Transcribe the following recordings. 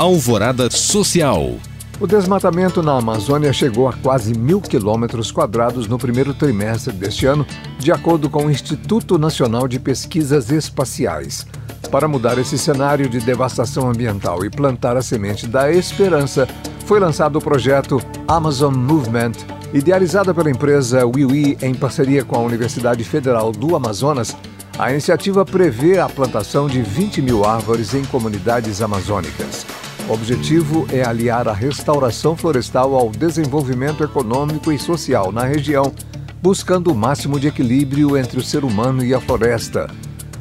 Alvorada Social. O desmatamento na Amazônia chegou a quase mil quilômetros quadrados no primeiro trimestre deste ano, de acordo com o Instituto Nacional de Pesquisas Espaciais. Para mudar esse cenário de devastação ambiental e plantar a semente da esperança, foi lançado o projeto Amazon Movement, idealizada pela empresa WiWi em parceria com a Universidade Federal do Amazonas. A iniciativa prevê a plantação de 20 mil árvores em comunidades amazônicas. O objetivo é aliar a restauração florestal ao desenvolvimento econômico e social na região, buscando o máximo de equilíbrio entre o ser humano e a floresta.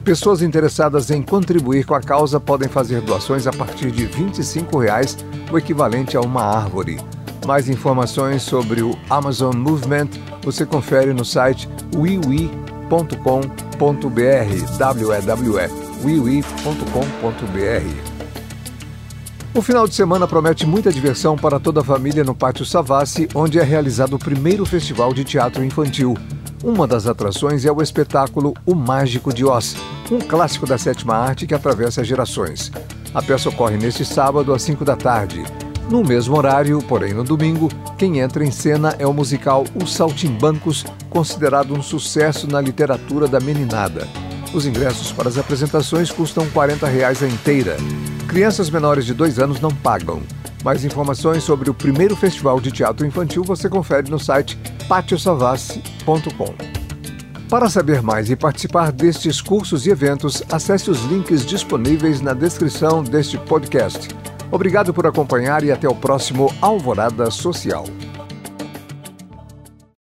Pessoas interessadas em contribuir com a causa podem fazer doações a partir de 25 reais, o equivalente a uma árvore. Mais informações sobre o Amazon Movement você confere no site wiwi.com.br www.wiwi.com.br o final de semana promete muita diversão para toda a família no Pátio Savassi, onde é realizado o primeiro festival de teatro infantil. Uma das atrações é o espetáculo O Mágico de Oz, um clássico da sétima arte que atravessa gerações. A peça ocorre neste sábado às 5 da tarde. No mesmo horário, porém no domingo, quem entra em cena é o musical Os Saltimbancos, considerado um sucesso na literatura da meninada. Os ingressos para as apresentações custam 40 reais a inteira. Crianças menores de dois anos não pagam. Mais informações sobre o primeiro festival de teatro infantil você confere no site patiosavassi.com. Para saber mais e participar destes cursos e eventos, acesse os links disponíveis na descrição deste podcast. Obrigado por acompanhar e até o próximo Alvorada Social.